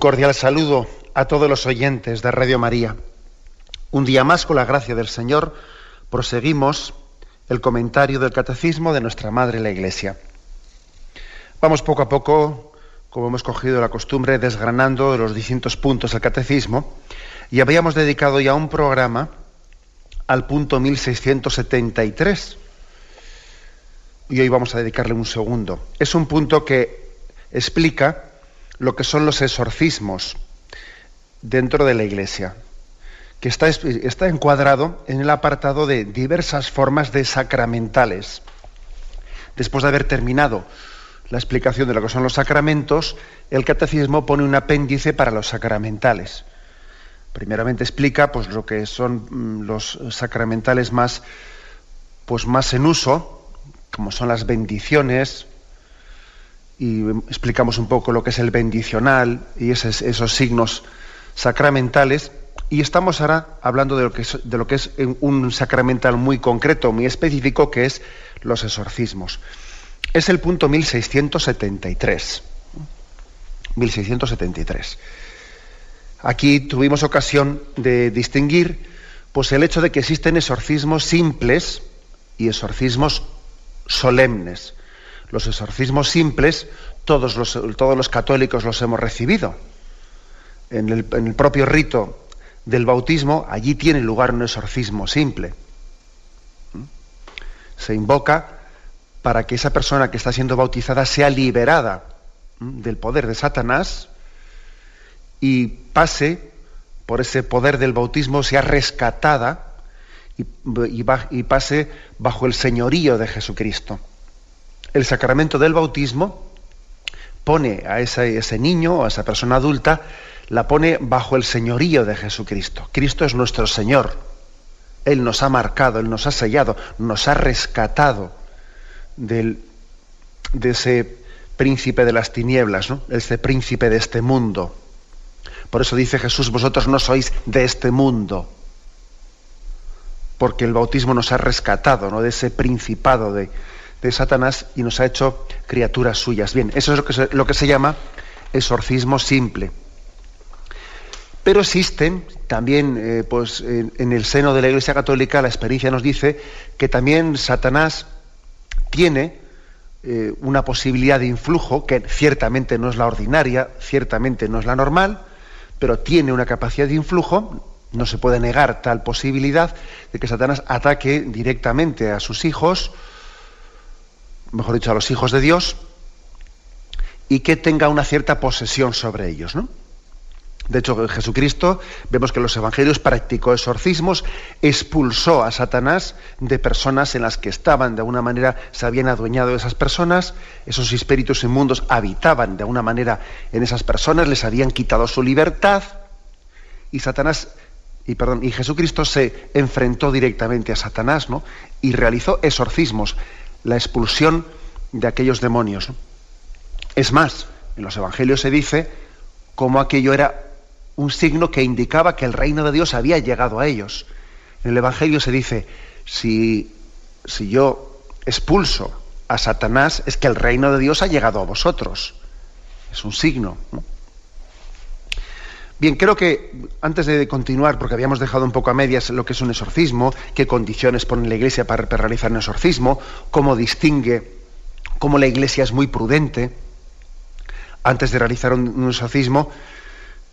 Cordial saludo a todos los oyentes de Radio María. Un día más, con la gracia del Señor, proseguimos el comentario del Catecismo de nuestra Madre la Iglesia. Vamos poco a poco, como hemos cogido la costumbre, desgranando los distintos puntos del Catecismo y habíamos dedicado ya un programa al punto 1673. Y hoy vamos a dedicarle un segundo. Es un punto que explica lo que son los exorcismos dentro de la Iglesia, que está, está encuadrado en el apartado de diversas formas de sacramentales. Después de haber terminado la explicación de lo que son los sacramentos, el catecismo pone un apéndice para los sacramentales. Primeramente explica pues, lo que son mm, los sacramentales más, pues, más en uso, como son las bendiciones, y explicamos un poco lo que es el bendicional y esos, esos signos sacramentales. Y estamos ahora hablando de lo, que es, de lo que es un sacramental muy concreto, muy específico, que es los exorcismos. Es el punto 1673. 1673. Aquí tuvimos ocasión de distinguir pues, el hecho de que existen exorcismos simples y exorcismos solemnes. Los exorcismos simples, todos los, católicos los hemos recibido. En el, propio rito del bautismo, allí tiene lugar un exorcismo simple. ¿Mm? Se invoca para que esa persona que está siendo bautizada sea liberada del poder de Satanás y pase por ese poder del bautismo, sea rescatada y pase bajo el señorío de Jesucristo el sacramento del bautismo pone a ese, niño, a esa persona adulta, la pone bajo el señorío de Jesucristo. Cristo es nuestro Señor. Él nos ha marcado, Él nos ha sellado, nos ha rescatado del, de ese príncipe de las tinieblas, ¿no? ese príncipe de este mundo. Por eso dice Jesús, vosotros no sois de este mundo, porque el bautismo nos ha rescatado ¿no? de ese principado de, de Satanás y nos ha hecho criaturas suyas. Bien, eso es lo que se, llama exorcismo simple. Pero existen también, eh, pues en, en, el seno de la Iglesia Católica, la experiencia nos dice que también Satanás tiene eh, una posibilidad de influjo, que ciertamente no es la ordinaria, ciertamente no es la normal, pero tiene una capacidad de influjo, no se puede negar tal posibilidad de que Satanás ataque directamente a sus hijos, mejor dicho, a los hijos de Dios, y que tenga una cierta posesión sobre ellos, ¿no? De hecho, Jesucristo, vemos que en los evangelios practicó exorcismos, expulsó a Satanás de personas en las que estaban, de alguna manera se habían adueñado de esas personas, esos espíritus inmundos habitaban de alguna manera en esas personas, les habían quitado su libertad, y Satanás, y perdón, y Jesucristo se enfrentó directamente a Satanás, ¿no? Y realizó exorcismos la expulsión de aquellos demonios. Es más, en los evangelios se dice cómo aquello era un signo que indicaba que el reino de Dios había llegado a ellos. En el evangelio se dice, si, si yo expulso a Satanás, es que el reino de Dios ha llegado a vosotros. Es un signo. ¿no? Bien, creo que antes de continuar, porque habíamos dejado un poco a medias lo que es un exorcismo, qué condiciones pone la Iglesia para, realizar un exorcismo, cómo distingue, cómo la Iglesia es muy prudente, antes de realizar un, un exorcismo,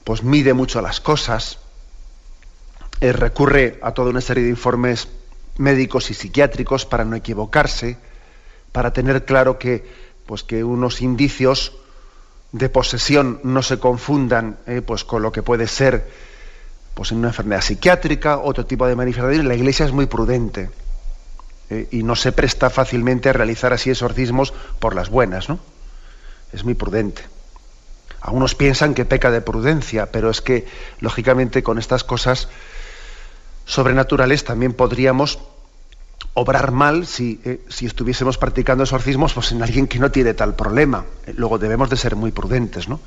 pues mide mucho las cosas, eh, recurre a toda una serie de informes médicos y psiquiátricos para no equivocarse, para tener claro que, pues que unos indicios de posesión no se confundan eh, pues con lo que puede ser pues en una enfermedad psiquiátrica, otro tipo de manifestaciones, la Iglesia es muy prudente eh, y no se presta fácilmente a realizar así exorcismos por las buenas, ¿no? Es muy prudente. Algunos piensan que peca de prudencia, pero es que, lógicamente, con estas cosas sobrenaturales también podríamos obrar mal si, eh, si, estuviésemos practicando exorcismos pues en alguien que no tiene tal problema. Eh, luego debemos de ser muy prudentes, ¿no?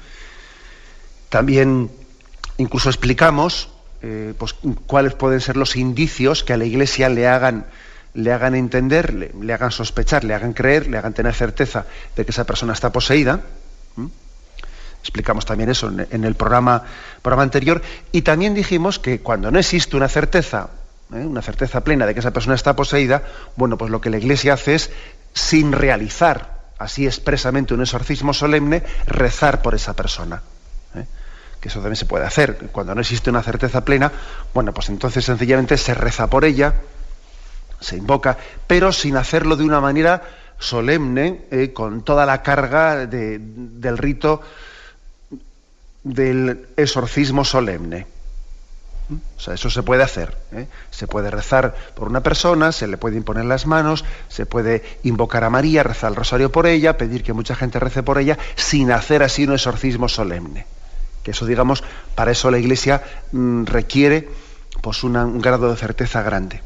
También incluso explicamos eh, pues, cuáles pueden ser los indicios que a la Iglesia le hagan, le hagan entender, le, hagan sospechar, le hagan creer, le hagan tener certeza de que esa persona está poseída. Explicamos también eso en, el programa, programa anterior. Y también dijimos que cuando no existe una certeza, ¿eh? una certeza plena de que esa persona está poseída, bueno, pues lo que la Iglesia hace es, sin realizar así expresamente un exorcismo solemne, rezar por esa persona. ¿eh? Que eso también se puede hacer. Cuando no existe una certeza plena, bueno, pues entonces sencillamente se reza por ella, se invoca, pero sin hacerlo de una manera solemne, eh, con toda la carga del rito del exorcismo solemne. O sea, eso se puede hacer. ¿eh? Se puede rezar por una persona, se le puede imponer las manos, se puede invocar a María, rezar el rosario por ella, pedir que mucha gente rece por ella, sin hacer así un exorcismo solemne. Que eso, digamos, para eso la Iglesia mm, requiere pues, un grado de certeza grande.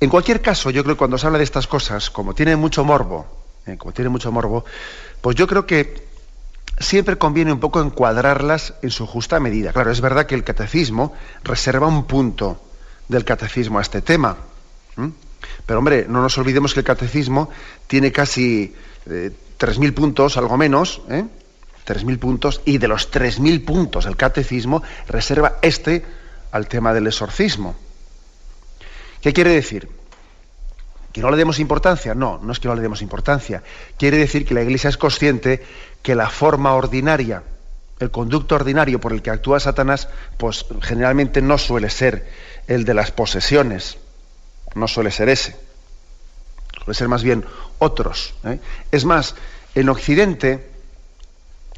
En cualquier caso, yo creo que cuando se habla de estas cosas, como tiene mucho morbo, ¿eh? como tiene mucho morbo, pues yo creo que siempre conviene un poco encuadrarlas en su justa medida. Claro, es verdad que el catecismo reserva un punto del catecismo a este tema. Pero hombre, no nos olvidemos que el catecismo tiene casi eh, tres 3.000 puntos, algo menos, ¿eh? 3.000 puntos, y de los 3.000 puntos del catecismo reserva este al tema del exorcismo. ¿Qué quiere decir? ¿Que no le demos importancia? No, no es que no le demos importancia. Quiere decir que la Iglesia es consciente que la forma ordinaria, el conducto ordinario por el que actúa Satanás, pues generalmente no suele ser el de las posesiones, no suele ser ese, suele ser más bien otros. ¿eh? Es más, en Occidente,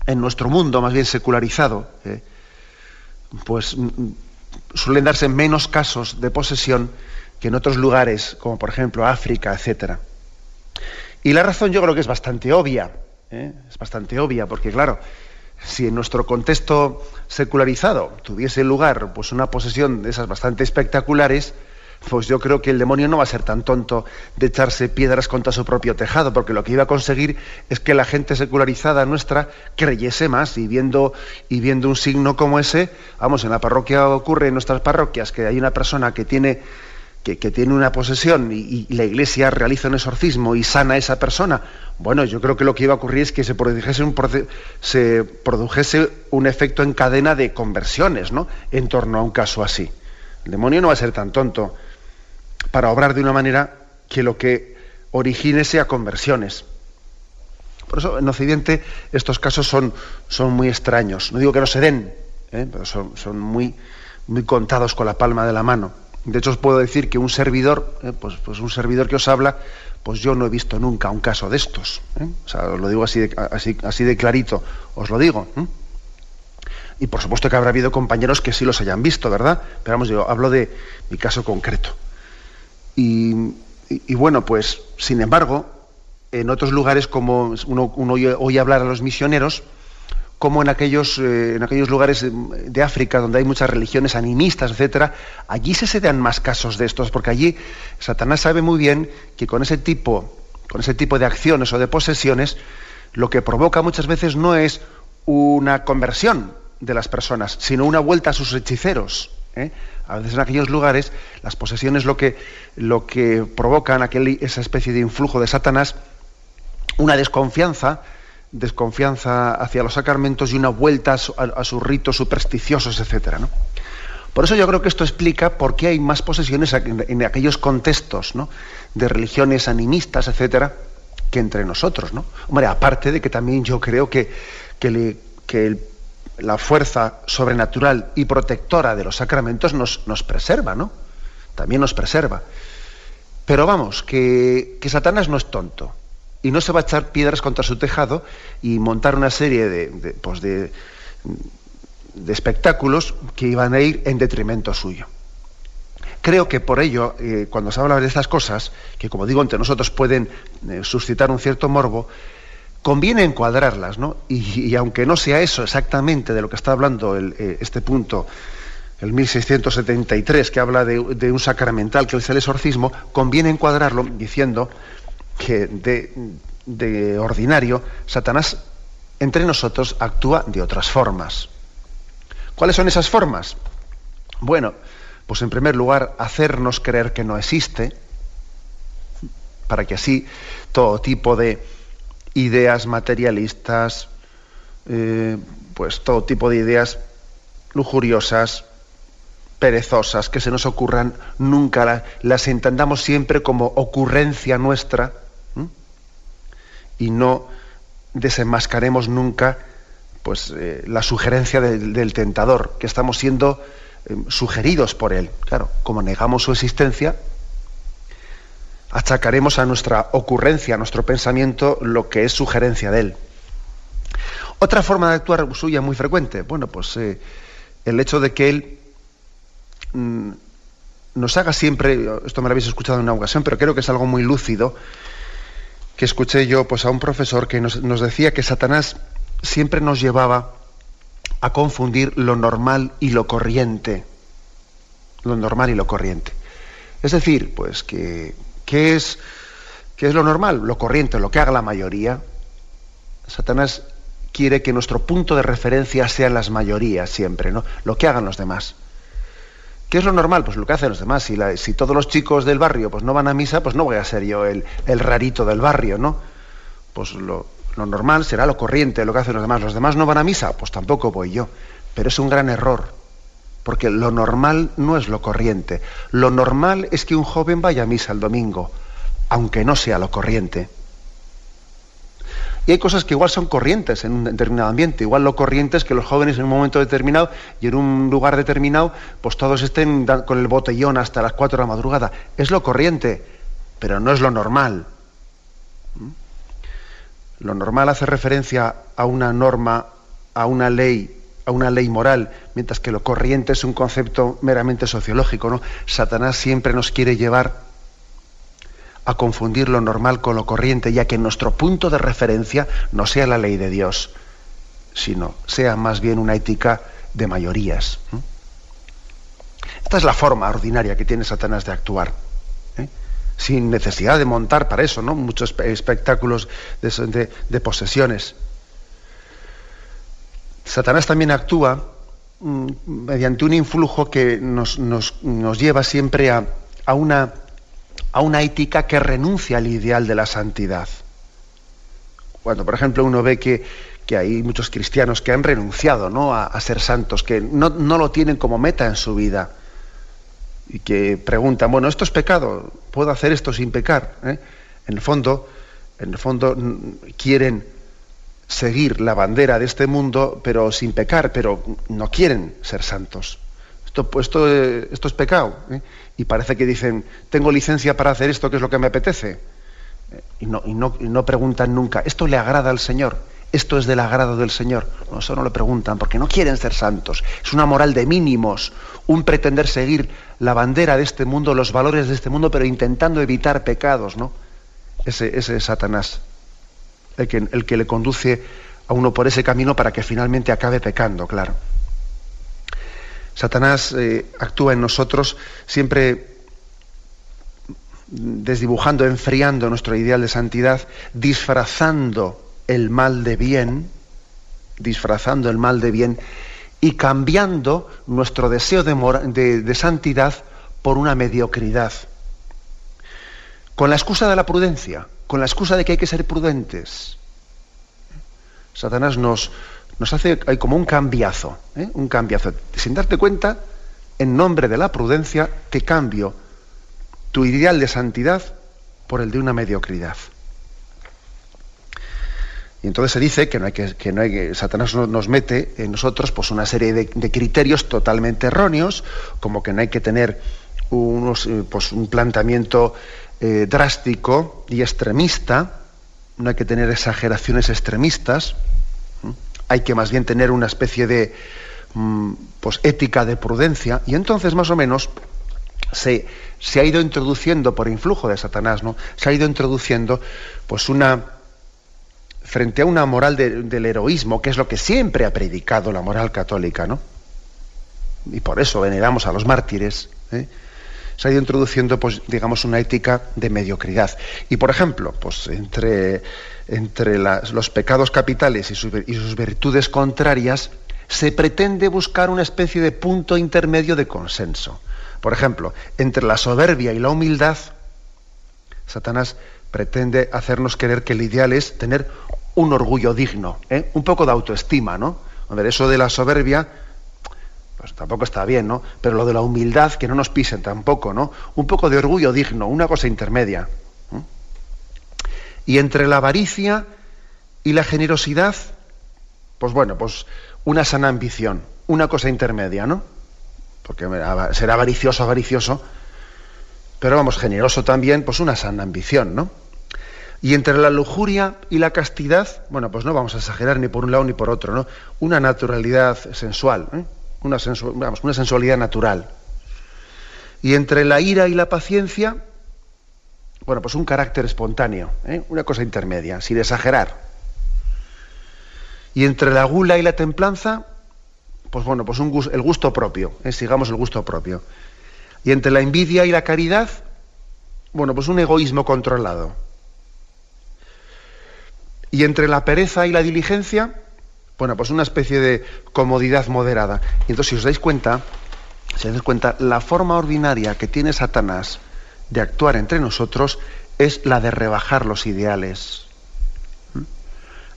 en nuestro mundo más bien secularizado, ¿eh? pues mm, suelen darse menos casos de posesión que en otros lugares, como por ejemplo África, etcétera. Y la razón yo creo que es bastante obvia. ¿eh? es bastante obvia, porque claro, si en nuestro contexto secularizado tuviese lugar pues una posesión de esas bastante espectaculares, pues yo creo que el demonio no va a ser tan tonto de echarse piedras contra su propio tejado, porque lo que iba a conseguir es que la gente secularizada nuestra creyese más y viendo, y viendo un signo como ese, vamos, en la parroquia ocurre en nuestras parroquias que hay una persona que tiene que, tiene una posesión y, la iglesia realiza un exorcismo y sana a esa persona, bueno, yo creo que lo que iba a ocurrir es que se produjese un, se produjese un efecto en cadena de conversiones, ¿no? En torno a un caso así. El demonio no va a ser tan tonto para obrar de una manera que lo que origine sea conversiones. Por eso en Occidente estos casos son, son muy extraños. No digo que no se den, ¿eh? pero son, son muy, muy contados con la palma de la mano. De hecho, os puedo decir que un servidor, eh, pues, pues, un servidor que os habla, pues yo no he visto nunca un caso de estos. ¿eh? O sea, os lo digo así de, así, así de clarito, os lo digo. ¿eh? Y por supuesto que habrá habido compañeros que sí los hayan visto, ¿verdad? Pero vamos, yo hablo de mi caso concreto. Y, bueno, pues, sin embargo, en otros lugares, como uno, uno oye hablar a los misioneros, como en aquellos, eh, en aquellos lugares de África donde hay muchas religiones animistas, etcétera, allí se dan más casos de estos, porque allí Satanás sabe muy bien que con ese tipo, con ese tipo de acciones o de posesiones, lo que provoca muchas veces no es una conversión de las personas, sino una vuelta a sus hechiceros. ¿eh? A veces en aquellos lugares las posesiones lo que, lo que provocan aquel, esa especie de influjo de Satanás, una desconfianza desconfianza hacia los sacramentos y una vuelta a, sus ritos supersticiosos, etcétera, ¿no? Por eso yo creo que esto explica por qué hay más posesiones en, aquellos contextos ¿no? de religiones animistas, etcétera, que entre nosotros, ¿no? Hombre, aparte de que también yo creo que, que, la fuerza sobrenatural y protectora de los sacramentos nos, nos preserva, ¿no? También nos preserva. Pero vamos, que, que Satanás no es tonto. Y no se va a echar piedras contra su tejado y montar una serie de, pues de, espectáculos que iban a ir en detrimento suyo. Creo que por ello, eh, cuando se habla de estas cosas, que como digo, entre nosotros pueden eh, suscitar un cierto morbo, conviene encuadrarlas, ¿no? Y, aunque no sea eso exactamente de lo que está hablando eh, este punto, el 1673, que habla de, un sacramental que es el exorcismo, conviene encuadrarlo diciendo que de, ordinario Satanás entre nosotros actúa de otras formas. ¿Cuáles son esas formas? Bueno, pues en primer lugar, hacernos creer que no existe, para que así todo tipo de ideas materialistas, eh, pues todo tipo de ideas lujuriosas, perezosas, que se nos ocurran, nunca las entendamos siempre como ocurrencia nuestra y no desenmascaremos nunca pues, eh, la sugerencia del, tentador, que estamos siendo eh, sugeridos por él. Claro, como negamos su existencia, achacaremos a nuestra ocurrencia, a nuestro pensamiento, lo que es sugerencia de él. Otra forma de actuar suya muy frecuente, bueno, pues eh, el hecho de que él mm, nos haga siempre, esto me lo habéis escuchado en una ocasión, pero creo que es algo muy lúcido, que escuché yo pues, a un profesor que nos, decía que Satanás siempre nos llevaba a confundir lo normal y lo corriente. Lo normal y lo corriente. Es decir, pues que ¿Qué es, ¿Qué es lo normal? Lo corriente, lo que haga la mayoría. Satanás quiere que nuestro punto de referencia sean las mayorías siempre, ¿no? Lo que hagan los demás. ¿Qué es lo normal? Pues lo que hacen los demás. Si, todos los chicos del barrio pues no van a misa, pues no voy a ser yo el, rarito del barrio, ¿no? Pues lo, lo, normal será lo corriente, lo que hacen los demás. ¿Los demás no van a misa? Pues tampoco voy yo. Pero es un gran error porque lo normal no es lo corriente. Lo normal es que un joven vaya a misa el domingo, aunque no sea lo corriente. Y hay cosas que igual son corrientes en un determinado ambiente. Igual lo corriente es que los jóvenes en un momento determinado y en un lugar determinado, pues todos estén con el botellón hasta las 4 de la madrugada. Es lo corriente, pero no es lo normal. ¿Mm? Lo normal hace referencia a una norma, a una ley a una ley moral, mientras que lo corriente es un concepto meramente sociológico. ¿no? Satanás siempre nos quiere llevar a confundir lo normal con lo corriente, ya que nuestro punto de referencia no sea la ley de Dios, sino sea más bien una ética de mayorías. Esta es la forma ordinaria que tiene Satanás de actuar. ¿eh? Sin necesidad de montar para eso, ¿no? Muchos espectáculos de posesiones. Satanás también actúa mm, mediante un influjo que nos, lleva siempre a, una, a, una, ética que renuncia al ideal de la santidad. Cuando, por ejemplo, uno ve que, hay muchos cristianos que han renunciado ¿no? a, ser santos, que no, lo tienen como meta en su vida, y que preguntan, bueno, esto es pecado, ¿puedo hacer esto sin pecar? ¿eh? En el fondo, en el fondo quieren seguir la bandera de este mundo, pero sin pecar, pero no quieren ser santos. Esto, pues, esto, eh, esto es pecado. ¿eh? Y parece que dicen, tengo licencia para hacer esto, que es lo que me apetece. Eh, y, no, y, no, y no preguntan nunca, ¿esto le agrada al Señor? ¿Esto es del agrado del Señor? No, eso no lo preguntan, porque no quieren ser santos. Es una moral de mínimos, un pretender seguir la bandera de este mundo, los valores de este mundo, pero intentando evitar pecados, ¿no? Ese, ese es Satanás el que, le conduce a uno por ese camino para que finalmente acabe pecando, claro. Satanás eh, actúa en nosotros siempre desdibujando, enfriando nuestro ideal de santidad, disfrazando el mal de bien, disfrazando el mal de bien y cambiando nuestro deseo de, de santidad por una mediocridad. Con la excusa de la prudencia, con la excusa de que hay que ser prudentes. Satanás nos, nos hace, hay como un cambiazo, ¿eh? un cambiazo. Sin darte cuenta, en nombre de la prudencia, te cambio tu ideal de santidad por el de una mediocridad. Y entonces se dice que no hay que, que, no hay que Satanás nos mete en nosotros pues una serie de, criterios totalmente erróneos, como que no hay que tener unos, eh, pues, un planteamiento eh, drástico y extremista, no hay que tener exageraciones extremistas, hay que más bien tener una especie de mm, pues, ética de prudencia, y entonces más o menos se, se, ha ido introduciendo por influjo de Satanás, ¿no? Se ha ido introduciendo pues una frente a una moral del heroísmo, que es lo que siempre ha predicado la moral católica, ¿no? Y por eso veneramos a los mártires. ¿eh? Se ha ido introduciendo, pues, digamos, una ética de mediocridad. Y por ejemplo, pues entre, entre los pecados capitales y sus virtudes contrarias, se pretende buscar una especie de punto intermedio de consenso. Por ejemplo, entre la soberbia y la humildad, Satanás pretende hacernos creer que el ideal es tener un orgullo digno, ¿eh? un poco de autoestima, ¿no? A eso de la soberbia, pues tampoco está bien, ¿no? Pero lo de la humildad, que no nos pisen tampoco, ¿no? Un poco de orgullo digno, una cosa intermedia. Y entre la avaricia y la generosidad, pues bueno, pues una sana ambición, una cosa intermedia, ¿no? porque será avaricioso, avaricioso, pero vamos, generoso también, pues una sana ambición, ¿no? Y entre la lujuria y la castidad, bueno, pues no vamos a exagerar ni por un lado ni por otro, ¿no? Una naturalidad sensual, ¿eh? vamos, una sensualidad natural. Y entre la ira y la paciencia, bueno, pues un carácter espontáneo, ¿eh? una cosa intermedia, sin exagerar. Y entre la gula y la templanza, pues bueno, pues un, el gusto propio, ¿eh? sigamos el gusto propio. Y entre la envidia y la caridad, bueno, pues un egoísmo controlado. Y entre la pereza y la diligencia, bueno, pues una especie de comodidad moderada. Y entonces, si os dais cuenta, si os dais cuenta, la forma ordinaria que tiene Satanás de actuar entre nosotros es la de rebajar los ideales.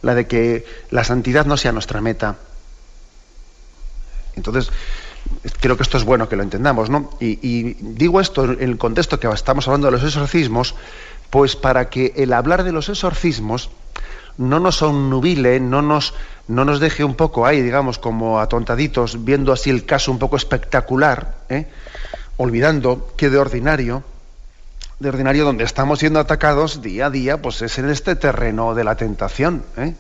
La de que la santidad no sea nuestra meta entonces, creo que esto es bueno que lo entendamos, ¿no? Y, digo esto en el contexto que estamos hablando de los exorcismos, pues para que el hablar de los exorcismos no nos onnubile, no nos, no nos deje un poco ahí, digamos, como atontaditos, viendo así el caso un poco espectacular, ¿eh? olvidando que de ordinario, de ordinario donde estamos siendo atacados día a día, pues es en este terreno de la tentación, ¿eh?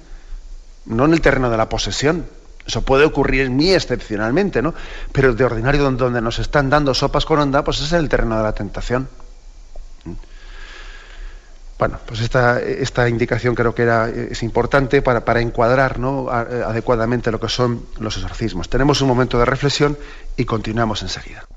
no en el terreno de la posesión. Eso puede ocurrir en mí excepcionalmente, ¿no? Pero de ordinario donde nos están dando sopas con onda, pues es el terreno de la tentación. Bueno, pues esta, esta indicación creo que es importante para, para encuadrar ¿no? adecuadamente lo que son los exorcismos. Tenemos un momento de reflexión y continuamos enseguida.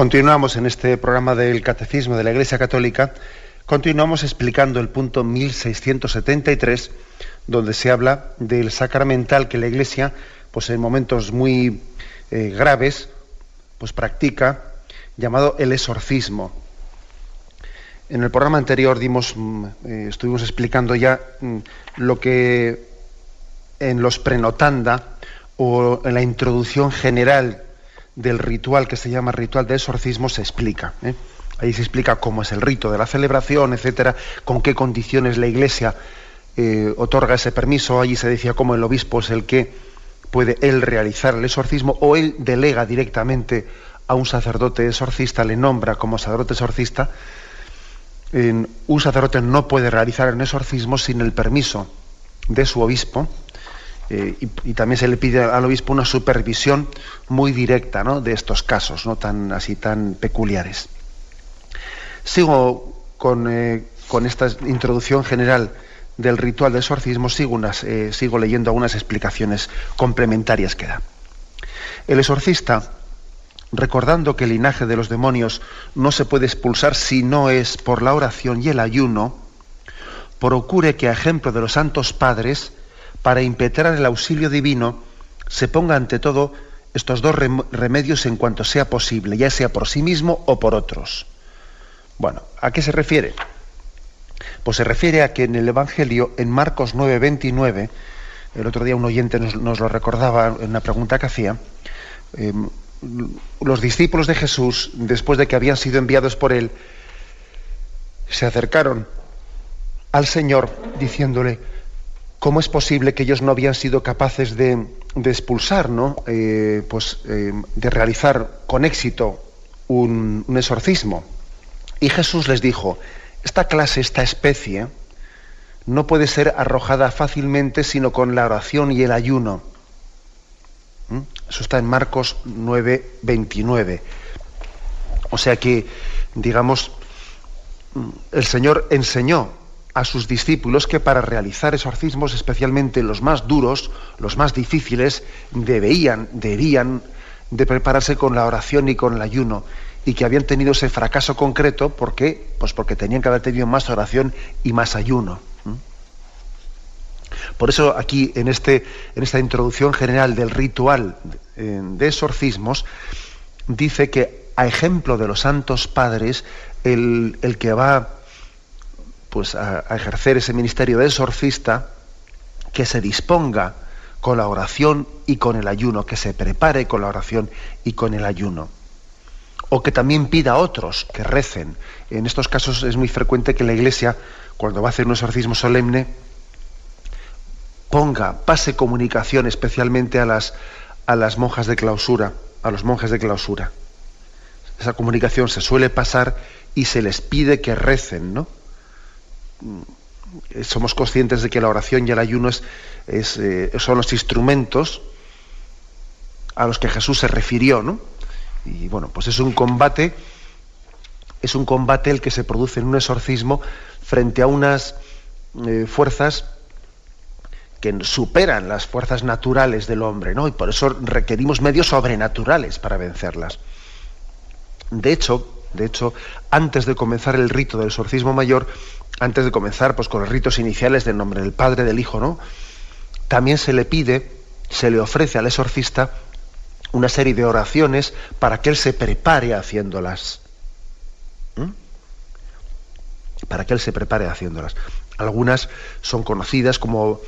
Continuamos en este programa del Catecismo de la Iglesia Católica, continuamos explicando el punto 1673, donde se habla del sacramental que la Iglesia, pues en momentos muy eh, graves, pues practica, llamado el exorcismo. En el programa anterior dimos, mm, eh, estuvimos explicando ya mm, lo que en los prenotanda o en la introducción general del ritual que se llama ritual de exorcismo se explica. ¿eh? Ahí se explica cómo es el rito de la celebración, etcétera, con qué condiciones la Iglesia eh, otorga ese permiso. Allí se decía cómo el obispo es el que puede él realizar el exorcismo o él delega directamente a un sacerdote exorcista, le nombra como sacerdote exorcista. un sacerdote no puede realizar un exorcismo sin el permiso de su obispo eh, y, también se le pide al obispo una supervisión muy directa de estos casos, no tan así tan peculiares. Sigo con, eh, con esta introducción general del ritual de exorcismo, sigo, eh, sigo leyendo algunas explicaciones complementarias que da. El exorcista, recordando que el linaje de los demonios no se puede expulsar si no es por la oración y el ayuno, procure que a ejemplo de los santos padres, para impetrar el auxilio divino, se ponga ante todo estos dos remedios en cuanto sea posible, ya sea por sí mismo o por otros. Bueno, ¿a qué se refiere? Pues se refiere a que en el Evangelio, en Marcos 9:29, el otro día un oyente nos, lo recordaba en una pregunta que hacía, em, los discípulos de Jesús, después de que habían sido enviados por él, se acercaron al Señor diciéndole, ¿cómo es posible que ellos no habían sido capaces de, expulsar, ¿no? Eh, pues, eh, de realizar con éxito un, exorcismo? Y Jesús les dijo, esta clase, esta especie, no puede ser arrojada fácilmente sino con la oración y el ayuno. ¿Mm? Eso está en Marcos 9, 29. O sea que, digamos, el Señor enseñó a sus discípulos que para realizar exorcismos, especialmente los más duros, los más difíciles, debían, debían de prepararse con la oración y con el ayuno y que habían tenido ese fracaso concreto porque pues porque tenían que haber tenido más oración y más ayuno. Por eso aquí en este en esta introducción general del ritual de exorcismos dice que a ejemplo de los santos padres el, el que va pues a, ejercer ese ministerio de exorcista, que se disponga con la oración y con el ayuno, que se prepare con la oración y con el ayuno. O que también pida a otros que recen. En estos casos es muy frecuente que la Iglesia, cuando va a hacer un exorcismo solemne, ponga, pase comunicación especialmente a las, a las monjas de clausura, a los monjes de clausura. Esa comunicación se suele pasar y se les pide que recen, ¿no? Mm, somos conscientes de que la oración y el ayuno eh, son los instrumentos a los que Jesús se refirió, ¿no? Y bueno, pues es un combate, es un combate el que se produce en un exorcismo frente a unas eh, fuerzas que superan las fuerzas naturales del hombre, ¿no? Y por eso requerimos medios sobrenaturales para vencerlas. De hecho, de hecho, antes de comenzar el rito del exorcismo mayor, antes de comenzar pues, con los ritos iniciales del nombre del Padre, del Hijo, ¿no? También se le pide, se le ofrece al exorcista una serie de oraciones para que él se prepare haciéndolas. ¿Mm? Para que él se prepare haciéndolas. Algunas son conocidas como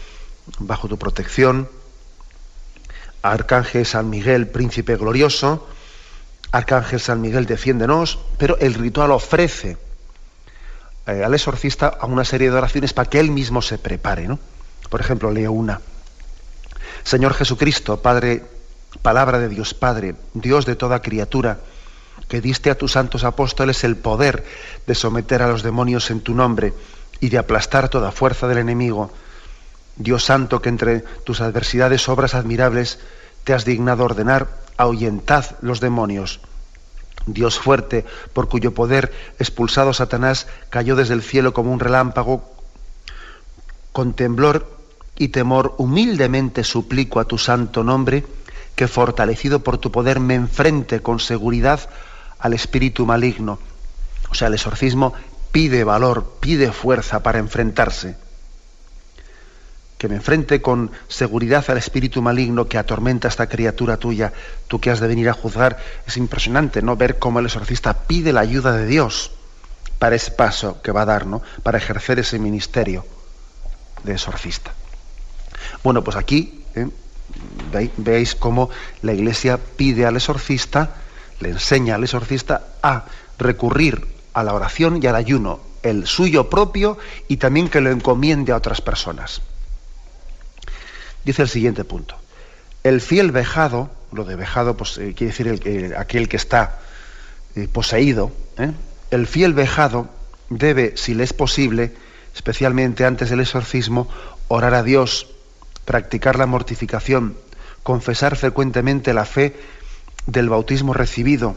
Bajo tu protección, Arcángel San Miguel, príncipe glorioso, Arcángel San Miguel, defiéndenos, pero el ritual ofrece eh, al exorcista a una serie de oraciones para que él mismo se prepare. ¿no? Por ejemplo, leo una. Señor Jesucristo, Padre, palabra de Dios Padre, Dios de toda criatura, que diste a tus santos apóstoles el poder de someter a los demonios en tu nombre y de aplastar toda fuerza del enemigo. Dios santo, que entre tus adversidades obras admirables te has dignado ordenar, ahuyentad los demonios. Dios fuerte, por cuyo poder expulsado Satanás cayó desde el cielo como un relámpago, con temblor y temor humildemente suplico a tu santo nombre, que fortalecido por tu poder me enfrente con seguridad al espíritu maligno. O sea, el exorcismo pide valor, pide fuerza para enfrentarse que me enfrente con seguridad al espíritu maligno que atormenta a esta criatura tuya, tú que has de venir a juzgar. Es impresionante, ¿no? Ver cómo el exorcista pide la ayuda de Dios para ese paso que va a dar. Para ejercer ese ministerio de exorcista. Bueno, pues aquí ¿eh? veis cómo la Iglesia pide al exorcista, le enseña al exorcista a recurrir a la oración y al ayuno, el suyo propio y también que lo encomiende a otras personas. Dice el siguiente punto. El fiel vejado, lo de vejado pues, eh, quiere decir el, aquel que está eh, poseído, ¿eh? el fiel vejado debe, si le es posible, especialmente antes del exorcismo, orar a Dios, practicar la mortificación, confesar frecuentemente la fe del bautismo recibido,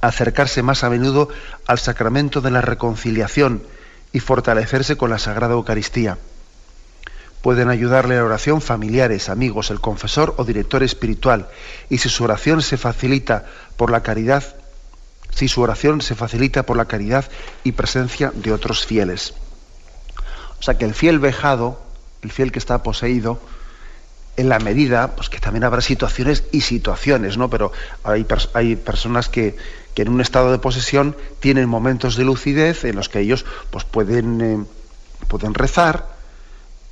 acercarse más a menudo al sacramento de la reconciliación y fortalecerse con la Sagrada Eucaristía. Pueden ayudarle a la oración familiares, amigos, el confesor o director espiritual. Y si su oración se facilita por la caridad, si su oración se facilita por la caridad y presencia de otros fieles. O sea que el fiel vejado, el fiel que está poseído, en la medida, pues que también habrá situaciones y situaciones, ¿no? Pero hay, hay personas que, que, en un estado de posesión tienen momentos de lucidez en los que ellos pues pueden, eh, pueden rezar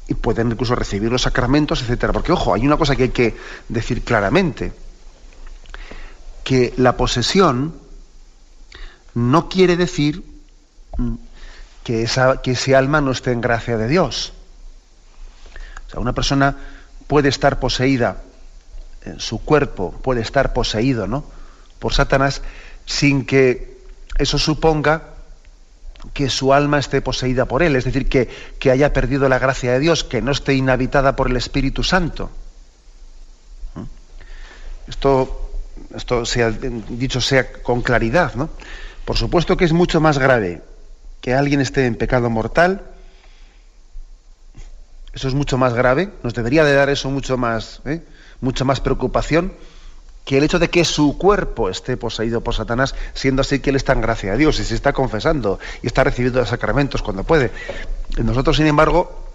y pueden incluso recibir los sacramentos, etcétera. Porque, ojo, hay una cosa que hay que decir claramente, que la posesión no quiere decir que, esa, que ese alma no esté en gracia de Dios. O sea, una persona puede estar poseída, en su cuerpo puede estar poseído ¿no? por Satanás sin que eso suponga que su alma esté poseída por él, es decir, que, que, haya perdido la gracia de Dios, que no esté inhabitada por el Espíritu Santo. ¿Mm? Esto, esto sea, dicho sea con claridad, ¿no? Por supuesto que es mucho más grave que alguien esté en pecado mortal, eso es mucho más grave, nos debería de dar eso mucho más, ¿eh? más preocupación que el hecho de que su cuerpo esté poseído por Satanás, siendo así que él está en gracia a Dios y se está confesando y está recibiendo los sacramentos cuando puede. Nosotros, sin embargo,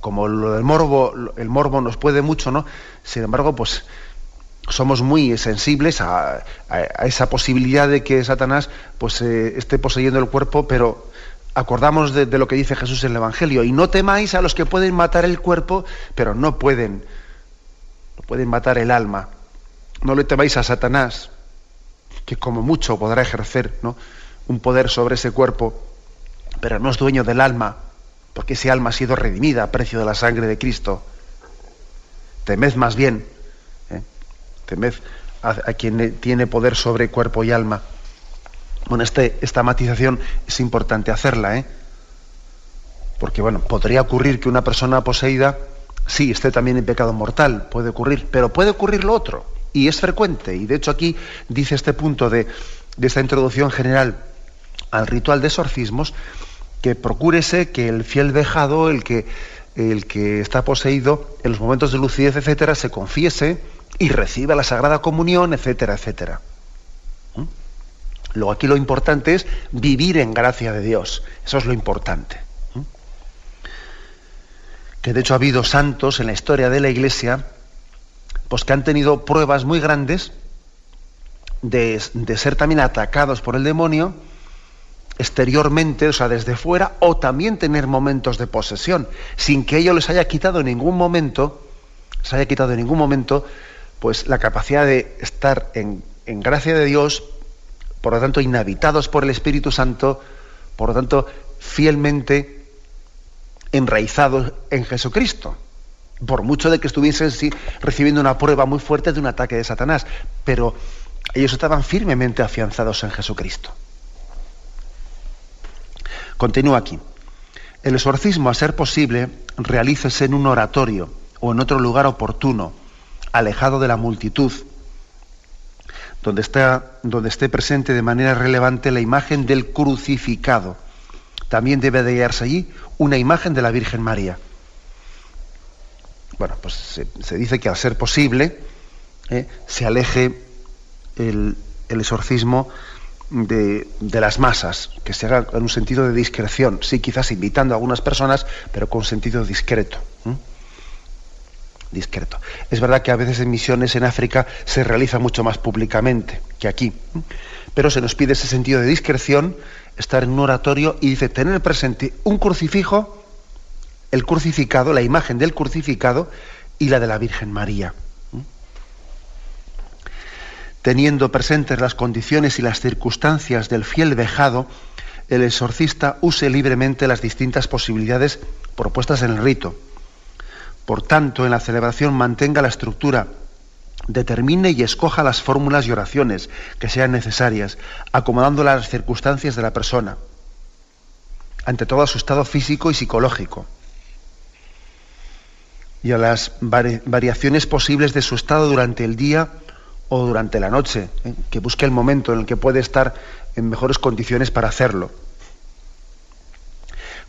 como lo del morbo, el morbo nos puede mucho, ¿no? Sin embargo, pues somos muy sensibles a, esa posibilidad de que Satanás pues, eh, esté poseyendo el cuerpo, pero acordamos de, lo que dice Jesús en el Evangelio, y no temáis a los que pueden matar el cuerpo, pero no pueden, no pueden matar el alma. No le temáis a Satanás, que como mucho podrá ejercer un poder sobre ese cuerpo, pero no es dueño del alma, porque ese alma ha sido redimida a precio de la sangre de Cristo. Temed más bien temed a, quien tiene poder sobre cuerpo y alma. Bueno, este, esta matización es importante hacerla, ¿eh? Porque, bueno, podría ocurrir que una persona poseída, sí, esté también en pecado mortal, puede ocurrir, pero puede ocurrir lo otro, y es frecuente. Y de hecho aquí dice este punto de, esta introducción general al ritual de exorcismos, que procúrese que el fiel dejado, el que, el que está poseído, en los momentos de lucidez, etcétera, se confiese, y reciba la Sagrada Comunión, etcétera, etcétera. ¿Mm? Luego aquí lo importante es vivir en gracia de Dios. Eso es lo importante. ¿Mm? Que de hecho ha habido santos en la historia de la Iglesia, pues que han tenido pruebas muy grandes de, de ser también atacados por el demonio exteriormente, o sea, desde fuera, o también tener momentos de posesión, sin que ello les haya quitado en ningún momento, les haya quitado en ningún momento pues la capacidad de estar en, gracia de Dios, por lo tanto inhabitados por el Espíritu Santo, por lo tanto fielmente enraizados en Jesucristo. Por mucho de que estuviesen recibiendo una prueba muy fuerte de un ataque de Satanás, pero ellos estaban firmemente afianzados en Jesucristo. Continúa aquí. El exorcismo, a ser posible, realícese en un oratorio o en otro lugar oportuno alejado de la multitud, donde, está, donde esté presente de manera relevante la imagen del crucificado. También debe de hallarse allí una imagen de la Virgen María. Bueno, pues se, dice que al ser posible eh, se aleje el, exorcismo de, las masas, que se haga en un sentido de discreción, sí, quizás invitando a algunas personas, pero con sentido discreto discreto. Es verdad que a veces en misiones en África se realiza mucho más públicamente que aquí, pero se nos pide ese sentido de discreción estar en un oratorio y dice tener presente un crucifijo, el crucificado, la imagen del crucificado y la de la Virgen María. Teniendo presentes las condiciones y las circunstancias del fiel vejado, el exorcista use libremente las distintas posibilidades propuestas en el rito. Por tanto, en la celebración mantenga la estructura, determine y escoja las fórmulas y oraciones que sean necesarias, acomodándolas a las circunstancias de la persona, ante todo a su estado físico y psicológico, y a las variaciones posibles de su estado durante el día o durante la noche, ¿eh? que busque el momento en el que puede estar en mejores condiciones para hacerlo.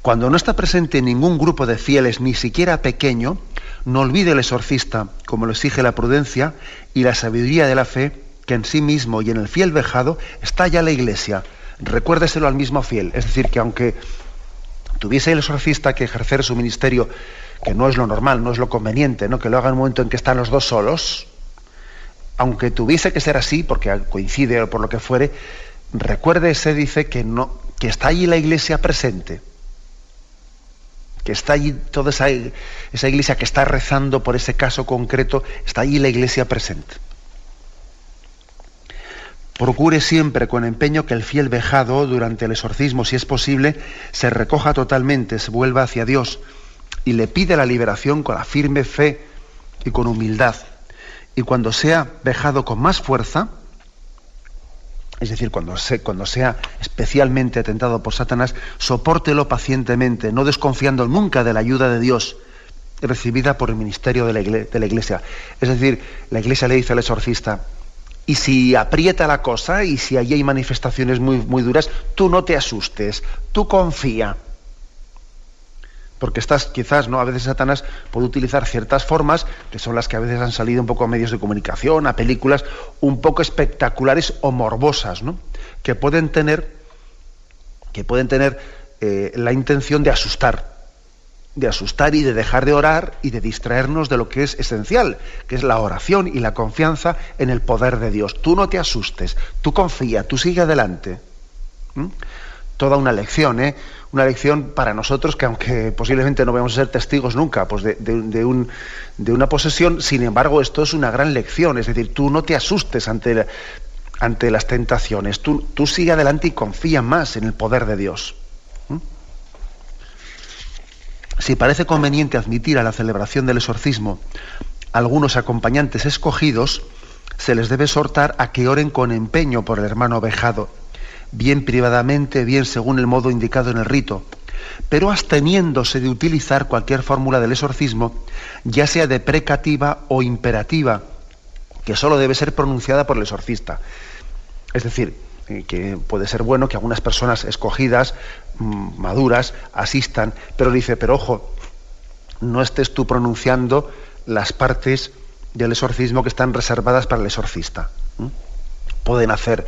Cuando no está presente ningún grupo de fieles, ni siquiera pequeño, no olvide el exorcista, como lo exige la prudencia y la sabiduría de la fe, que en sí mismo y en el fiel vejado está ya la iglesia. Recuérdeselo al mismo fiel. Es decir, que aunque tuviese el exorcista que ejercer su ministerio, que no es lo normal, no es lo conveniente, ¿no? que lo haga en un momento en que están los dos solos, aunque tuviese que ser así, porque coincide o por lo que fuere, recuérdese, dice, que, no, que está allí la iglesia presente, que está allí toda esa, esa iglesia que está rezando por ese caso concreto, está allí la iglesia presente. Procure siempre con empeño que el fiel vejado durante el exorcismo, si es posible, se recoja totalmente, se vuelva hacia Dios y le pide la liberación con la firme fe y con humildad y cuando sea vejado con más fuerza, es decir, cuando, cuando sea especialmente atentado por Satanás, sopórtelo pacientemente, no desconfiando nunca de la ayuda de Dios recibida por el ministerio de la, iglesia. Es decir, la iglesia le dice al exorcista, y si aprieta la cosa y si allí hay manifestaciones muy, muy duras, tú no te asustes, tú confía porque estás quizás no a veces Satanás puede utilizar ciertas formas que son las que a veces han salido un poco a medios de comunicación, a películas un poco espectaculares o morbosas, ¿no? que pueden tener que pueden tener eh, la intención de asustar, de asustar y de dejar de orar y de distraernos de lo que es esencial, que es la oración y la confianza en el poder de Dios. Tú no te asustes, tú confía, tú sigue adelante. Toda una lección, ¿eh? Una lección para nosotros que aunque posiblemente no vamos a ser testigos nunca pues de, un, de, una posesión, sin embargo esto es una gran lección, es decir, tú no te asustes ante, ante las tentaciones, tú, tú sigue adelante y confía más en el poder de Dios. ¿Mm? Si parece conveniente admitir a la celebración del exorcismo algunos acompañantes escogidos, se les debe exhortar a que oren con empeño por el hermano vejado bien privadamente, bien según el modo indicado en el rito, pero absteniéndose de utilizar cualquier fórmula del exorcismo, ya sea de precativa o imperativa, que sólo debe ser pronunciada por el exorcista. Es decir, eh, que puede ser bueno que algunas personas escogidas, mm, maduras, asistan, pero dice, pero ojo, no estés tú pronunciando las partes del exorcismo que están reservadas para el exorcista. Pueden hacer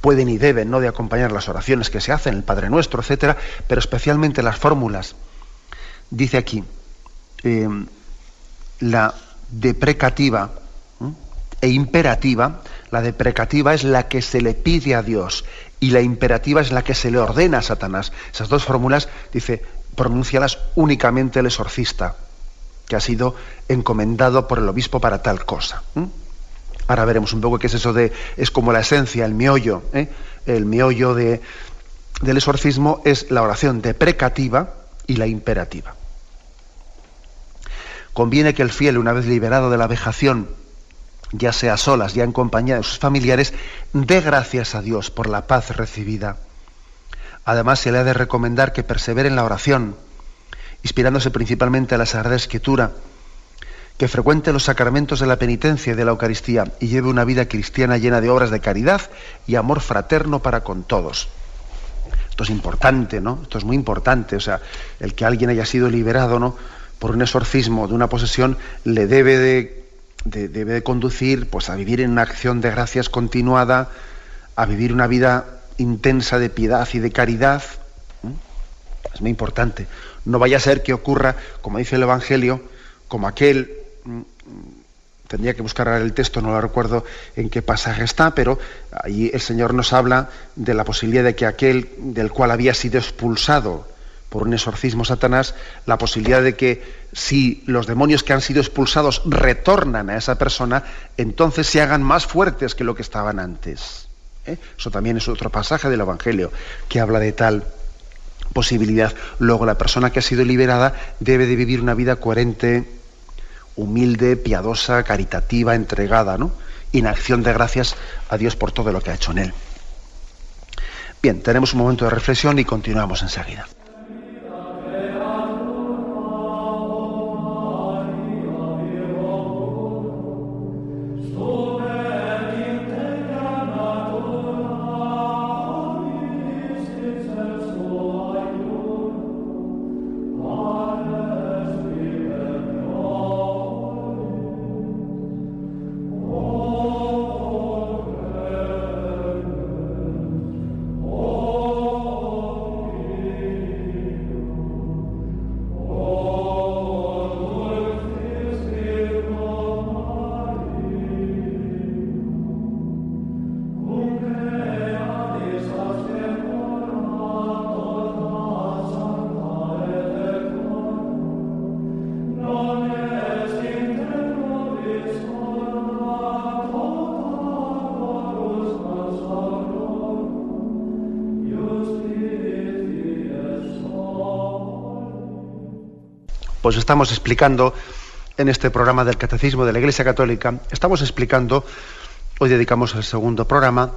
pueden y deben ¿no? de acompañar las oraciones que se hacen, el Padre Nuestro, etcétera, pero especialmente las fórmulas. Dice aquí, em, la deprecativa e imperativa, la deprecativa es la que se le pide a Dios y la imperativa es la que se le ordena a Satanás. Esas dos fórmulas, dice, pronúncialas únicamente el exorcista, que ha sido encomendado por el obispo para tal cosa. Ahora veremos un poco qué es eso de, es como la esencia, el miollo. ¿eh? El miollo de, del exorcismo es la oración deprecativa y la imperativa. Conviene que el fiel, una vez liberado de la vejación, ya sea solas, ya en compañía de sus familiares, dé gracias a Dios por la paz recibida. Además, se le ha de recomendar que persevere en la oración, inspirándose principalmente a la Sagrada Escritura, que frecuente los sacramentos de la penitencia y de la Eucaristía y lleve una vida cristiana llena de obras de caridad y amor fraterno para con todos. Esto es importante, ¿no? Esto es muy importante. O sea, el que alguien haya sido liberado, ¿no? Por un exorcismo de una posesión le debe de, debe de conducir, pues, a vivir en una acción de gracias continuada, a vivir una vida intensa de piedad y de caridad. Es muy importante. No vaya a ser que ocurra, como dice el Evangelio, como aquel tendría que buscar el texto, no lo recuerdo en qué pasaje está, pero ahí el Señor nos habla de la posibilidad de que aquel del cual había sido expulsado por un exorcismo Satanás, la posibilidad de que si los demonios que han sido expulsados retornan a esa persona, entonces se hagan más fuertes que lo que estaban antes. ¿eh? Eso también es otro pasaje del Evangelio que habla de tal posibilidad. Luego la persona que ha sido liberada debe de vivir una vida coherente, humilde, piadosa, caritativa, entregada, ¿no? Y en acción de gracias a Dios por todo lo que ha hecho en él. Bien, tenemos un momento de reflexión y continuamos enseguida. Pues estamos explicando en este programa del Catecismo de la Iglesia Católica, estamos explicando, hoy dedicamos el segundo programa,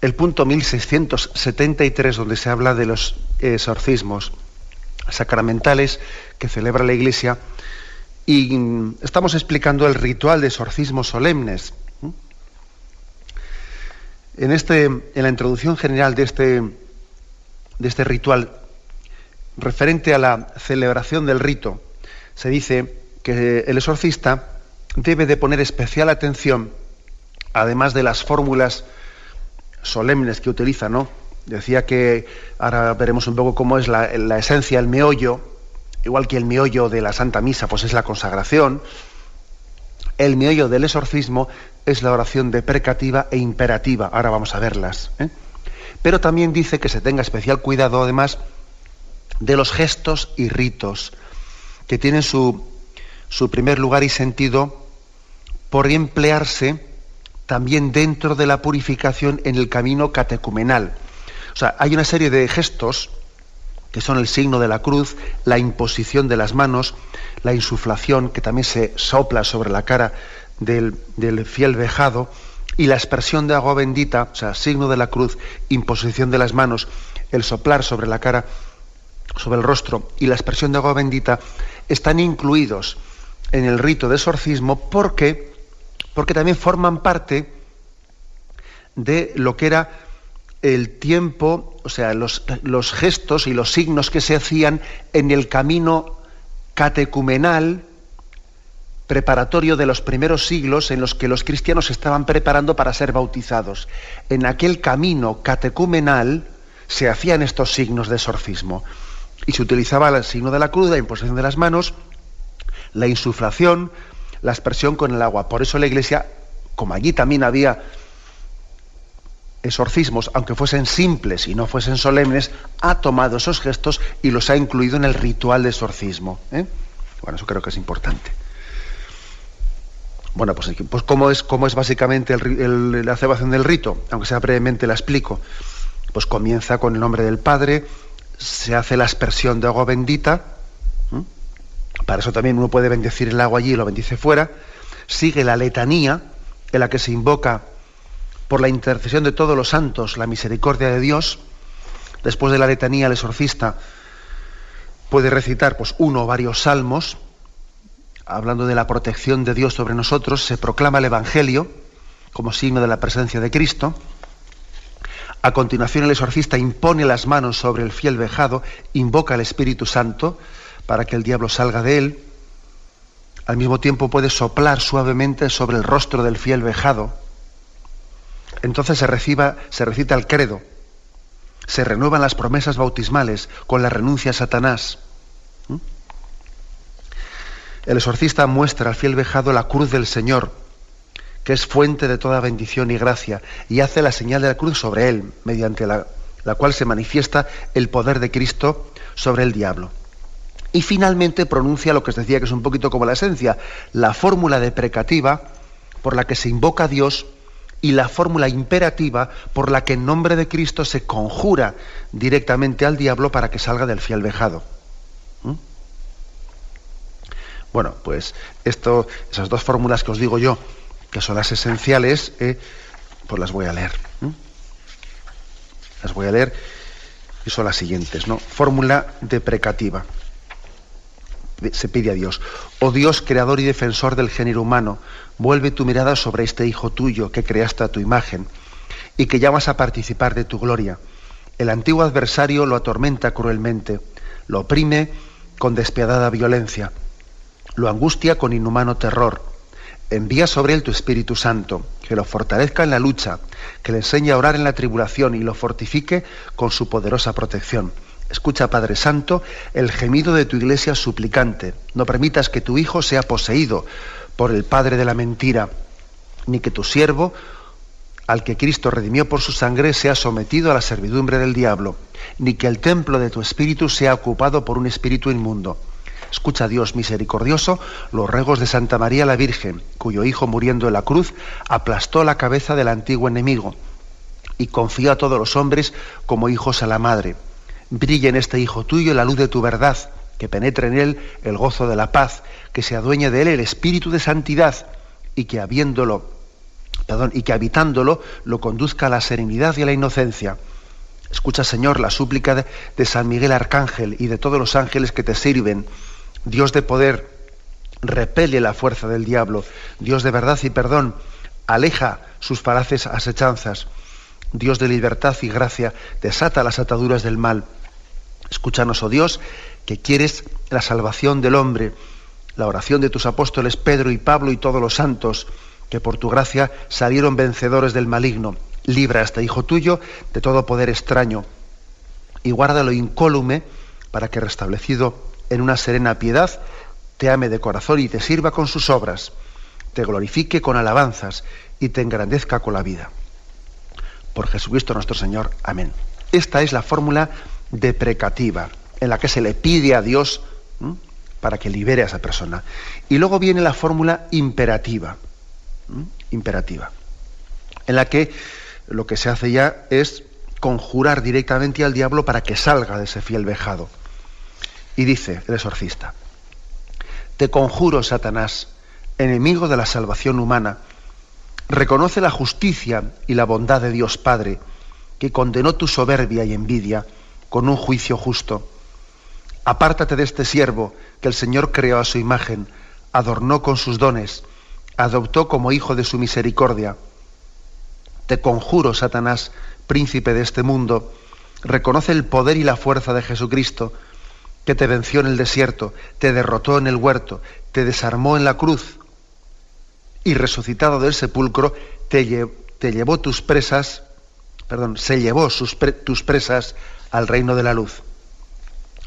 el punto 1673, donde se habla de los exorcismos sacramentales que celebra la Iglesia, y estamos explicando el ritual de exorcismos solemnes. En, este, en la introducción general de este, de este ritual, referente a la celebración del rito, se dice que el exorcista debe de poner especial atención, además de las fórmulas solemnes que utiliza, ¿no? Decía que ahora veremos un poco cómo es la, esencia, el meollo, igual que el meollo de la Santa Misa, pues es la consagración. El meollo del exorcismo es la oración de precativa e imperativa. Ahora vamos a verlas. ¿eh? Pero también dice que se tenga especial cuidado, además, de los gestos y ritos que tienen su, su primer lugar y sentido por emplearse también dentro de la purificación en el camino catecumenal. O sea, hay una serie de gestos que son el signo de la cruz, la imposición de las manos, la insuflación, que también se sopla sobre la cara del, del fiel vejado, y la expresión de agua bendita, o sea, signo de la cruz, imposición de las manos, el soplar sobre la cara, sobre el rostro, y la expresión de agua bendita, están incluidos en el rito de exorcismo porque, porque también forman parte de lo que era el tiempo, o sea, los, los gestos y los signos que se hacían en el camino catecumenal preparatorio de los primeros siglos en los que los cristianos estaban preparando para ser bautizados. En aquel camino catecumenal se hacían estos signos de exorcismo y se utilizaba el signo de la cruz, la imposición de las manos, la insuflación, la aspersión con el agua. Por eso la iglesia, como allí también había exorcismos, aunque fuesen simples y no fuesen solemnes, ha tomado esos gestos y los ha incluido en el ritual de exorcismo. ¿eh? Bueno, eso creo que es importante. Bueno, pues, pues ¿cómo, es, cómo es básicamente la celebración del rito? Aunque sea brevemente la explico. Pues comienza con el nombre del Padre, se hace la aspersión de agua bendita, para eso también uno puede bendecir el agua allí y lo bendice fuera, sigue la letanía en la que se invoca por la intercesión de todos los santos la misericordia de Dios, después de la letanía el exorcista puede recitar pues uno o varios salmos, hablando de la protección de Dios sobre nosotros, se proclama el Evangelio como signo de la presencia de Cristo, a continuación el exorcista impone las manos sobre el fiel vejado, invoca al Espíritu Santo para que el diablo salga de él. Al mismo tiempo puede soplar suavemente sobre el rostro del fiel vejado. Entonces se, reciba, se recita el credo. Se renuevan las promesas bautismales con la renuncia a Satanás. ¿Mm? El exorcista muestra al fiel vejado la cruz del Señor, que es fuente de toda bendición y gracia, y hace la señal de la cruz sobre él, mediante la, la cual se manifiesta el poder de Cristo sobre el diablo. Y finalmente pronuncia lo que os decía que es un poquito como la esencia, la fórmula deprecativa por la que se invoca a Dios y la fórmula imperativa por la que en nombre de Cristo se conjura directamente al diablo para que salga del fiel vejado. ¿Mm? Bueno, pues esto, esas dos fórmulas que os digo yo, que son las esenciales, eh, pues las voy a leer. Las voy a leer y son las siguientes, ¿no? Fórmula deprecativa se pide a Dios. Oh Dios, creador y defensor del género humano, vuelve tu mirada sobre este Hijo tuyo que creaste a tu imagen y que llamas a participar de tu gloria. El antiguo adversario lo atormenta cruelmente, lo oprime con despiadada violencia, lo angustia con inhumano terror. Envía sobre él tu Espíritu Santo, que lo fortalezca en la lucha, que le enseñe a orar en la tribulación y lo fortifique con su poderosa protección Escucha, Padre Santo, el gemido de tu iglesia suplicante. No permitas que tu Hijo sea poseído por el Padre de la mentira, ni que tu siervo, al que Cristo redimió por su sangre, sea sometido a la servidumbre del diablo, ni que el templo de tu espíritu sea ocupado por un espíritu inmundo. Escucha, Dios misericordioso, los regos de Santa María la Virgen, cuyo Hijo muriendo en la cruz aplastó la cabeza del antiguo enemigo y confió a todos los hombres como hijos a la Madre brille en este Hijo tuyo la luz de tu verdad, que penetre en él el gozo de la paz, que se adueñe de él el espíritu de santidad y que habiéndolo, perdón, y que habitándolo lo conduzca a la serenidad y a la inocencia. Escucha, Señor, la súplica de San Miguel Arcángel y de todos los ángeles que te sirven. Dios de poder, repele la fuerza del diablo. Dios de verdad y perdón, aleja sus falaces asechanzas. Dios de libertad y gracia, desata las ataduras del mal. Escúchanos, oh Dios, que quieres la salvación del hombre, la oración de tus apóstoles Pedro y Pablo y todos los santos, que por tu gracia salieron vencedores del maligno. Libra a este Hijo tuyo de todo poder extraño y guárdalo incólume para que restablecido en una serena piedad, te ame de corazón y te sirva con sus obras, te glorifique con alabanzas y te engrandezca con la vida. Por Jesucristo nuestro Señor. Amén. Esta es la fórmula deprecativa, en la que se le pide a Dios para que libere a esa persona. Y luego viene la fórmula imperativa, imperativa, en la que lo que se hace ya es conjurar directamente al diablo para que salga de ese fiel vejado. Y dice el exorcista, te conjuro, Satanás, enemigo de la salvación humana, reconoce la justicia y la bondad de Dios Padre, que condenó tu soberbia y envidia, con un juicio justo. Apártate de este siervo que el Señor creó a su imagen, adornó con sus dones, adoptó como hijo de su misericordia. Te conjuro, Satanás, príncipe de este mundo, reconoce el poder y la fuerza de Jesucristo, que te venció en el desierto, te derrotó en el huerto, te desarmó en la cruz y resucitado del sepulcro, te, llevó tus presas, perdón, se llevó tus presas al reino de la luz.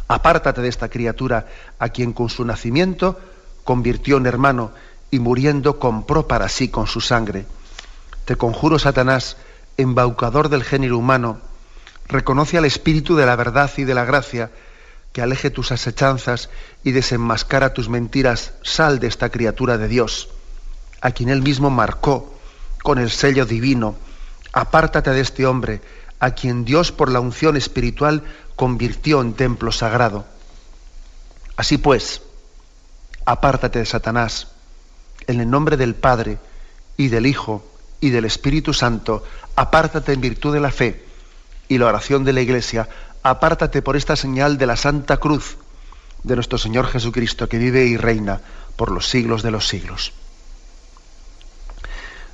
Apártate de esta criatura a quien con su nacimiento convirtió en hermano y muriendo compró para sí con su sangre. Te conjuro, Satanás, embaucador del género humano, reconoce al espíritu de la verdad y de la gracia, que aleje tus asechanzas y desenmascara tus mentiras, sal de esta criatura de Dios, a quien él mismo marcó con el sello divino. Apártate de este hombre, a quien Dios por la unción espiritual convirtió en templo sagrado. Así pues, apártate de Satanás, en el nombre del Padre y del Hijo y del Espíritu Santo, apártate en virtud de la fe y la oración de la Iglesia, apártate por esta señal de la Santa Cruz de nuestro Señor Jesucristo, que vive y reina por los siglos de los siglos.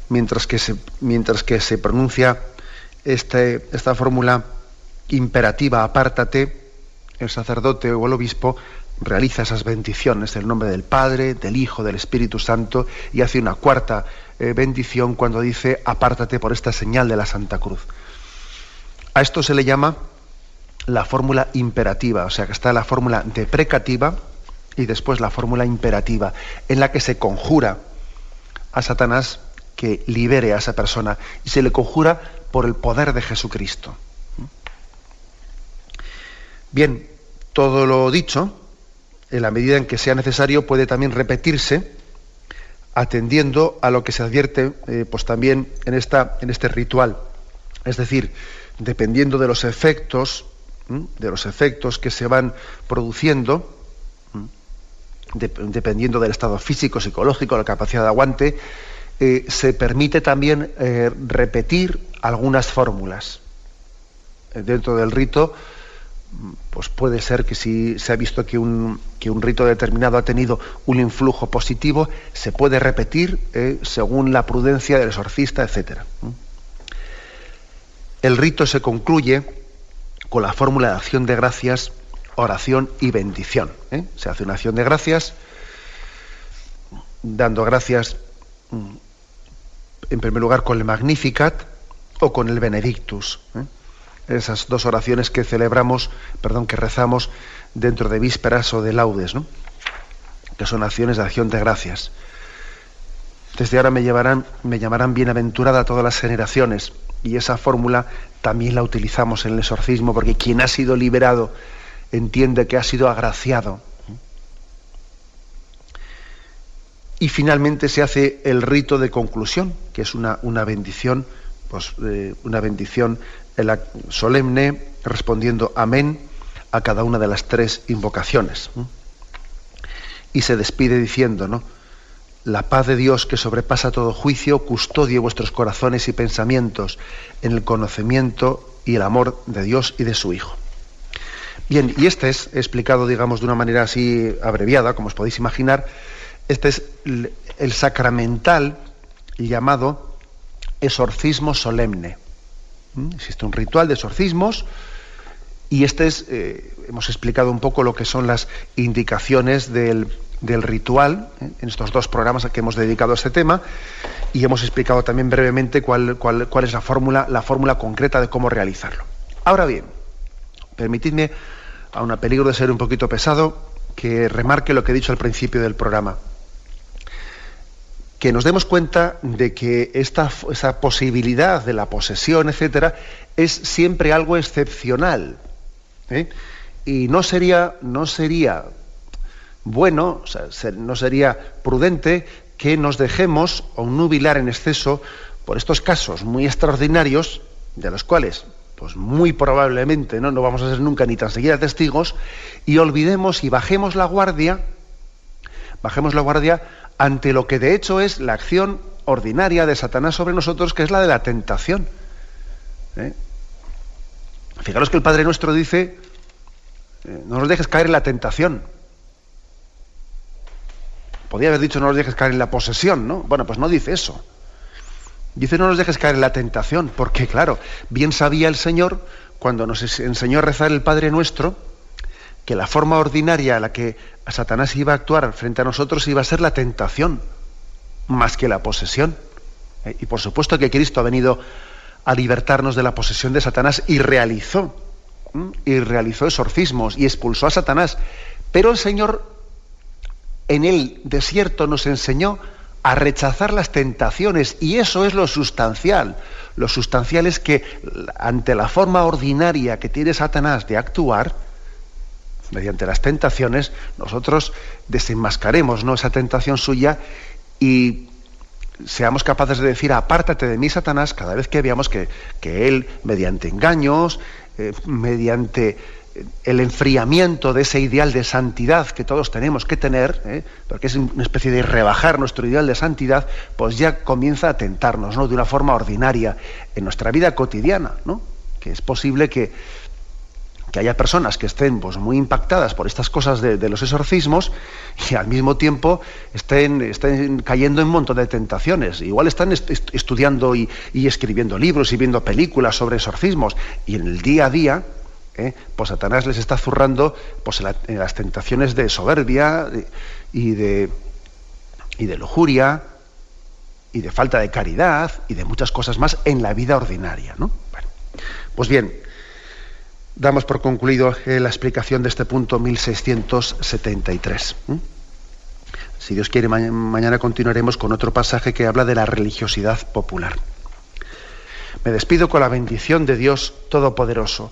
Mientras que se, mientras que se pronuncia este, esta fórmula imperativa, apártate, el sacerdote o el obispo realiza esas bendiciones en el nombre del Padre, del Hijo, del Espíritu Santo y hace una cuarta eh, bendición cuando dice apártate por esta señal de la Santa Cruz. A esto se le llama la fórmula imperativa, o sea que está la fórmula deprecativa y después la fórmula imperativa, en la que se conjura a Satanás que libere a esa persona y se le conjura por el poder de Jesucristo. Bien, todo lo dicho, en la medida en que sea necesario, puede también repetirse atendiendo a lo que se advierte eh, pues también en, esta, en este ritual. Es decir, dependiendo de los efectos, de los efectos que se van produciendo, dependiendo del estado físico, psicológico, la capacidad de aguante, eh, se permite también eh, repetir algunas fórmulas. dentro del rito pues puede ser que si se ha visto que un, un rito determinado ha tenido un influjo positivo, se puede repetir eh, según la prudencia del exorcista, etc. El rito se concluye con la fórmula de acción de gracias, oración y bendición. ¿eh? Se hace una acción de gracias, dando gracias mm, en primer lugar con el Magnificat o con el Benedictus. ¿eh? esas dos oraciones que celebramos, perdón, que rezamos dentro de vísperas o de laudes, ¿no? que son acciones de acción de gracias. Desde ahora me, llevarán, me llamarán bienaventurada todas las generaciones y esa fórmula también la utilizamos en el exorcismo porque quien ha sido liberado entiende que ha sido agraciado. Y finalmente se hace el rito de conclusión, que es una, una bendición, pues, eh, una bendición solemne respondiendo amén a cada una de las tres invocaciones. Y se despide diciendo, ¿no? La paz de Dios que sobrepasa todo juicio custodie vuestros corazones y pensamientos en el conocimiento y el amor de Dios y de su Hijo. Bien, y este es explicado, digamos, de una manera así abreviada, como os podéis imaginar, este es el sacramental llamado exorcismo solemne. ¿Mm? Existe un ritual de exorcismos y este es, eh, hemos explicado un poco lo que son las indicaciones del, ritual ¿eh? en estos dos programas a que hemos dedicado a este tema y hemos explicado también brevemente cuál, cuál, cuál es la fórmula, la fórmula concreta de cómo realizarlo. Ahora bien, permitidme, a un peligro de ser un poquito pesado, que remarque lo que he dicho al principio del programa que nos demos cuenta de que esta, esa posibilidad de la posesión, etcétera, es siempre algo excepcional. ¿eh? Y no sería, no sería bueno, no sería prudente que nos dejemos nubilar en exceso por estos casos muy extraordinarios, de los cuales, pues muy probablemente no, no vamos a ser nunca ni tan siquiera testigos, y olvidemos y bajemos la guardia, bajemos la guardia ante lo que de hecho es la acción ordinaria de Satanás sobre nosotros, que es la de la tentación. ¿Eh? Fijaros que el Padre Nuestro dice, eh, no nos dejes caer en la tentación. Podría haber dicho no nos dejes caer en la posesión, ¿no? Bueno, pues no dice eso. Dice no nos dejes caer en la tentación, porque claro, bien sabía el Señor cuando nos enseñó a rezar el Padre Nuestro, que la forma ordinaria a la que Satanás iba a actuar frente a nosotros iba a ser la tentación, más que la posesión. Eh, y por supuesto que Cristo ha venido a libertarnos de la posesión de Satanás y realizó, y realizó exorcismos y expulsó a Satanás. Pero el Señor en el desierto nos enseñó a rechazar las tentaciones y eso es lo sustancial. Lo sustancial es que ante la forma ordinaria que tiene Satanás de actuar, mediante las tentaciones, nosotros desenmascaremos ¿no? esa tentación suya y seamos capaces de decir, apártate de mí, Satanás, cada vez que veamos que, él, mediante engaños, eh, mediante el enfriamiento de ese ideal de santidad que todos tenemos que tener, ¿eh? porque es una especie de rebajar nuestro ideal de santidad, pues ya comienza a tentarnos, ¿no? De una forma ordinaria en nuestra vida cotidiana, ¿no? Que es posible que, que haya personas que estén pues, muy impactadas por estas cosas de, los exorcismos y al mismo tiempo estén, estén, cayendo en un montón de tentaciones. Igual están estudiando y, escribiendo libros y viendo películas sobre exorcismos y en el día a día, ¿eh? pues Satanás les está zurrando pues, en, las tentaciones de soberbia y de, y de lujuria y de falta de caridad y de muchas cosas más en la vida ordinaria. ¿no? pues bien, damos por concluido eh, la explicación de este punto 1673. Si Dios quiere, mañana continuaremos con otro pasaje que habla de la religiosidad popular. Me despido con la bendición de Dios Todopoderoso,